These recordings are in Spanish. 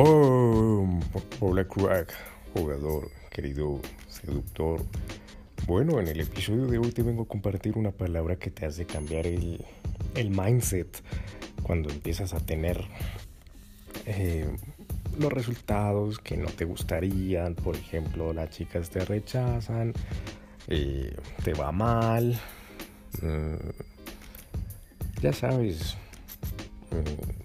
¡Boom! Hola crack, jugador, querido seductor. Bueno, en el episodio de hoy te vengo a compartir una palabra que te hace cambiar el, mindset cuando empiezas a tener eh, los resultados que no te gustarían. Por ejemplo, las chicas te rechazan, eh, te va mal. Mm, ya sabes, mm,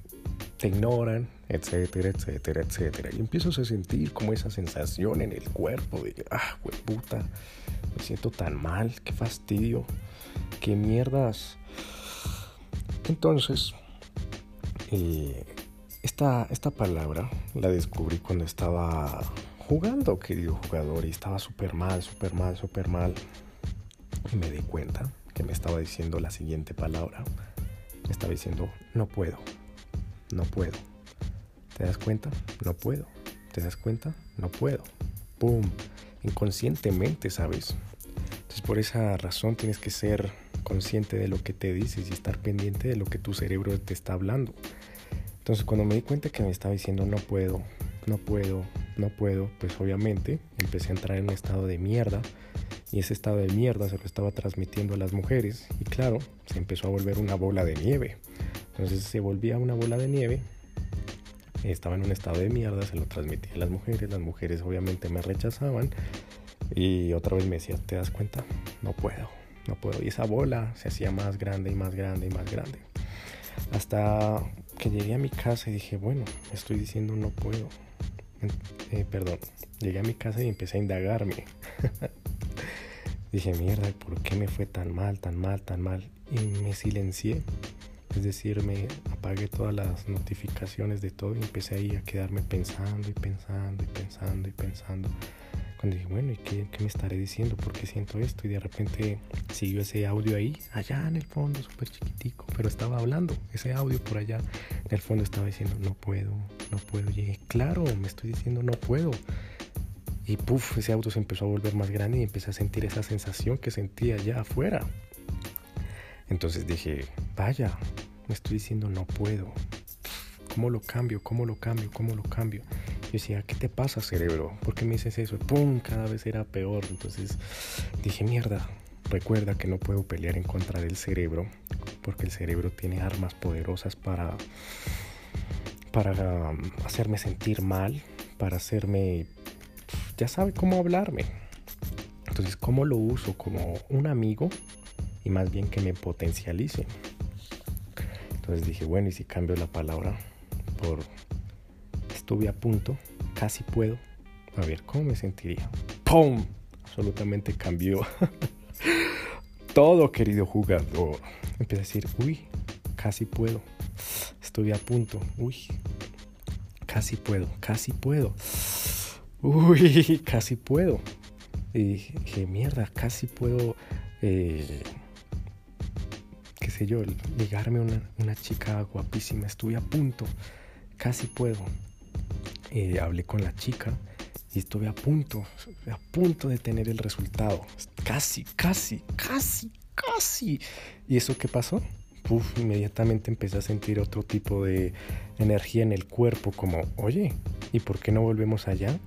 te ignoran, etcétera, etcétera, etcétera. Y empiezas a sentir como esa sensación en el cuerpo de, ah, puta, me siento tan mal, qué fastidio, qué mierdas. Entonces, eh, esta, esta palabra la descubrí cuando estaba jugando, querido jugador, y estaba súper mal, súper mal, súper mal. Y me di cuenta que me estaba diciendo la siguiente palabra. Me estaba diciendo, no puedo, no puedo. ¿Te das cuenta? No puedo. ¿Te das cuenta? No puedo. ¡Pum! Inconscientemente, ¿sabes? Entonces por esa razón tienes que ser consciente de lo que te dices y estar pendiente de lo que tu cerebro te está hablando. Entonces cuando me di cuenta que me estaba diciendo no puedo, no puedo, no puedo, pues obviamente empecé a entrar en un estado de mierda y ese estado de mierda se lo estaba transmitiendo a las mujeres y claro, se empezó a volver una bola de nieve. Entonces se volvía una bola de nieve, estaba en un estado de mierda, se lo transmitía a las mujeres, las mujeres obviamente me rechazaban y otra vez me decía, ¿te das cuenta? No puedo, no puedo. Y esa bola se hacía más grande y más grande y más grande. Hasta que llegué a mi casa y dije, bueno, estoy diciendo no puedo. Eh, perdón, llegué a mi casa y empecé a indagarme. dije, mierda, ¿por qué me fue tan mal, tan mal, tan mal? Y me silencié. Es decir, me apagué todas las notificaciones de todo y empecé ahí a quedarme pensando y pensando y pensando y pensando. Cuando dije, bueno, ¿y qué, me estaré diciendo? ¿Por qué siento esto? Y de repente siguió ese audio ahí, allá en el fondo, súper chiquitico, pero estaba hablando. Ese audio por allá en el fondo estaba diciendo, no puedo, no puedo. Y dije, claro, me estoy diciendo, no puedo. Y puff, ese audio se empezó a volver más grande y empecé a sentir esa sensación que sentía allá afuera. Entonces dije, vaya, estoy diciendo, no puedo. ¿Cómo lo cambio? ¿Cómo lo cambio? ¿Cómo lo cambio? Yo decía, ¿qué te pasa, cerebro? ¿Por qué me dices eso? ¡Pum! Cada vez era peor. Entonces dije, mierda, recuerda que no puedo pelear en contra del cerebro, porque el cerebro tiene armas poderosas para, para um, hacerme sentir mal, para hacerme, ya sabe cómo hablarme. Entonces, ¿cómo lo uso? Como un amigo y más bien que me potencialice. Entonces dije, bueno, ¿y si cambio la palabra por estuve a punto, casi puedo. A ver, ¿cómo me sentiría? ¡Pum! Absolutamente cambió. Todo, querido jugador. Empecé a decir, uy, casi puedo. Estoy a punto. Uy, casi puedo, casi puedo. Uy, casi puedo. Y dije, mierda, casi puedo, eh, yo, ligarme a una, una chica guapísima. Estuve a punto, casi puedo. Eh, hablé con la chica y estuve a punto, a punto de tener el resultado. Casi, casi, casi, casi. ¿Y eso qué pasó? Uf, inmediatamente empecé a sentir otro tipo de energía en el cuerpo, como, oye, ¿y por qué no volvemos allá?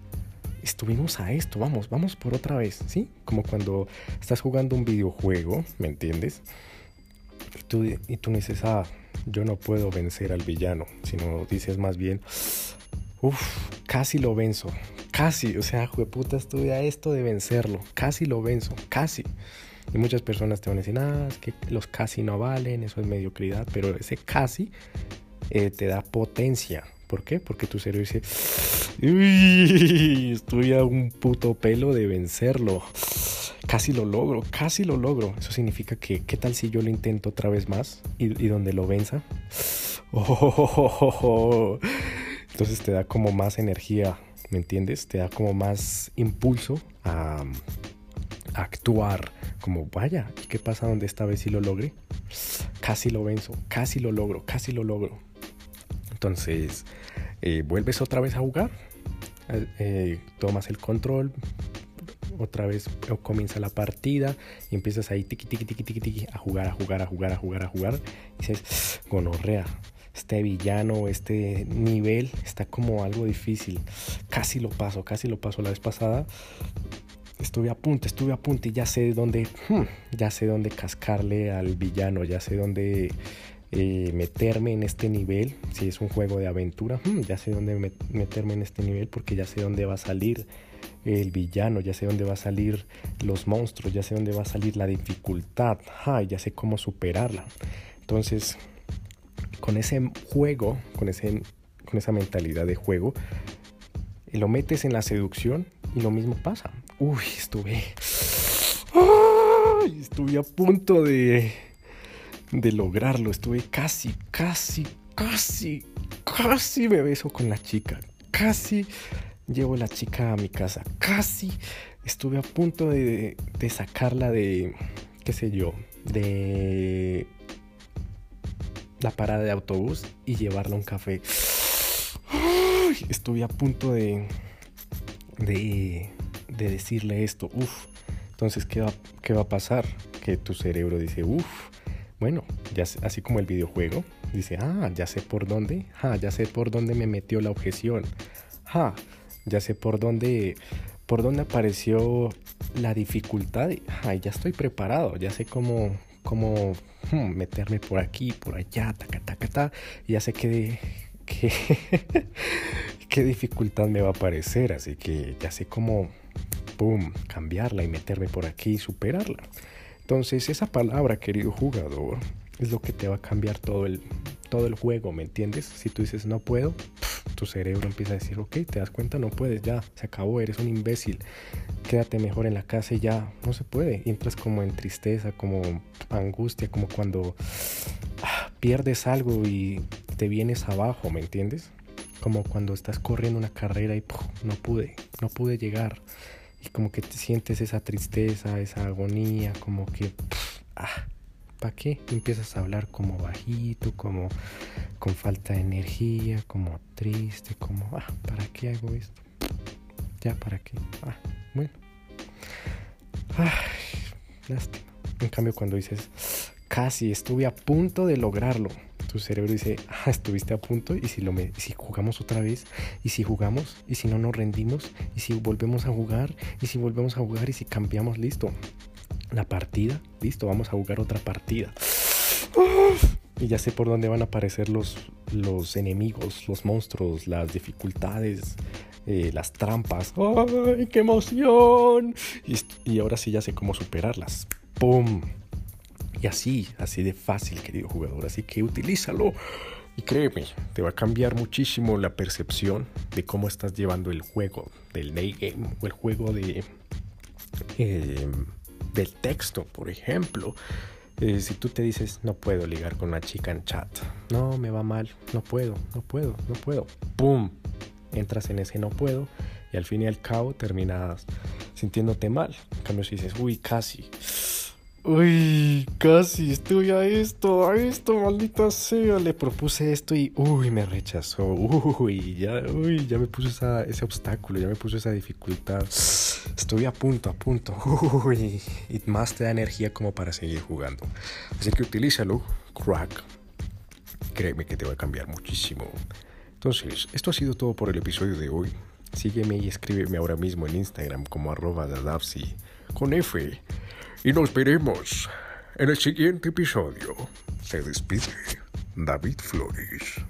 Estuvimos a esto, vamos, vamos por otra vez, ¿sí? Como cuando estás jugando un videojuego, ¿me entiendes? Y tú, y tú dices, ah, yo no puedo vencer al villano, sino dices más bien, Uf, casi lo venzo. Casi, o sea, puta, estuve a esto de vencerlo. Casi lo venzo, casi. Y muchas personas te van a decir, ah, es que los casi no valen, eso es mediocridad, pero ese casi eh, te da potencia. ¿Por qué? Porque tu cerebro dice, uy, estoy a un puto pelo de vencerlo. Casi lo logro, casi lo logro. Eso significa que, ¿qué tal si yo lo intento otra vez más y, donde lo venza? Oh, entonces te da como más energía, ¿me entiendes? Te da como más impulso a, actuar. Como, vaya, ¿y qué pasa donde esta vez sí lo logré? Casi lo venzo, casi lo logro, casi lo logro. Entonces, eh, vuelves otra vez a jugar, eh, eh, tomas el control, otra vez comienza la partida y empiezas ahí tiki tiki tiki tiki tiki a jugar, a jugar, a jugar, a jugar, a jugar. Y dices, gonorrea, este villano, este nivel está como algo difícil. Casi lo paso, casi lo paso la vez pasada. Estuve a punto, estuve a punto y ya sé dónde, hmm, ya sé dónde cascarle al villano, ya sé dónde eh, meterme en este nivel. Si es un juego de aventura, hmm, ya sé dónde meterme en este nivel porque ya sé dónde va a salir el villano, ya sé dónde va a salir los monstruos, ya sé dónde va a salir la dificultad, ya sé cómo superarla. Entonces, con ese juego, con, ese, con esa mentalidad de juego, lo metes en la seducción y lo mismo pasa. Uy, estuve... estuve a punto de, de lograrlo. Estuve casi, casi, casi, casi me beso con la chica. Casi llevo la chica a mi casa. Casi estuve a punto de, de sacarla de, qué sé yo, de la parada de autobús y llevarla a un café. estuve a punto de, de, de decirle esto. Uf. Entonces, ¿qué va, ¿qué va a pasar? Que tu cerebro dice, uff, bueno, ya así como el videojuego, dice, ah, ya sé por dónde, ah, ya sé por dónde me metió la objeción, ah, ya sé por dónde, por dónde apareció la dificultad, ah, ya estoy preparado, ya sé cómo, cómo hmm, meterme por aquí, por allá, taca, taca, ta, ya sé qué, qué, qué dificultad me va a aparecer, así que ya sé cómo, pum, cambiarla y meterme por aquí y superarla. Entonces esa palabra, querido jugador, es lo que te va a cambiar todo el, todo el juego, ¿me entiendes? Si tú dices no puedo, tu cerebro empieza a decir, ok, te das cuenta, no puedes, ya, se acabó, eres un imbécil, quédate mejor en la casa y ya, no se puede. Entras como en tristeza, como angustia, como cuando ah, pierdes algo y te vienes abajo, ¿me entiendes? Como cuando estás corriendo una carrera y no pude, no pude llegar. Y como que te sientes esa tristeza, esa agonía, como que... ah, ¿Para qué? Empiezas a hablar como bajito, como con falta de energía, como triste, como, ah, ¿para qué hago esto? Ya, ¿para qué? Ah, bueno. Ay, lástima. En cambio, cuando dices, casi estuve a punto de lograrlo, tu cerebro dice, ah, estuviste a punto, y si, lo si jugamos otra vez, y si jugamos, y si no nos rendimos, y si volvemos a jugar, y si volvemos a jugar, y si cambiamos, listo la partida. Listo, vamos a jugar otra partida. Y ya sé por dónde van a aparecer los, los enemigos, los monstruos, las dificultades, eh, las trampas. ¡Ay, qué emoción! Y, ahora sí ya sé cómo superarlas. ¡Pum! Y así, así de fácil, querido jugador. Así que utilízalo. Y créeme, te va a cambiar muchísimo la percepción de cómo estás llevando el juego del day game o el juego de... Eh, del texto, por ejemplo. Eh, si tú te dices, no puedo ligar con una chica en chat, no, me va mal, no puedo, no puedo, no puedo, ¡pum! Entras en ese no puedo y al fin y al cabo terminas sintiéndote mal. En cambio, si dices, uy, casi, Uy, casi estoy a esto, a esto, maldita sea. Le propuse esto y, uy, me rechazó. Uy, ya, uy, ya me puso esa, ese obstáculo, ya me puso esa dificultad. Estoy a punto, a punto. Uy, y más te da energía como para seguir jugando. Así que utilízalo, crack. Créeme que te va a cambiar muchísimo. Entonces, esto ha sido todo por el episodio de hoy. Sígueme y escríbeme ahora mismo en Instagram como arroba dadapsi con F y nos veremos en el siguiente episodio. Se despide David Flores.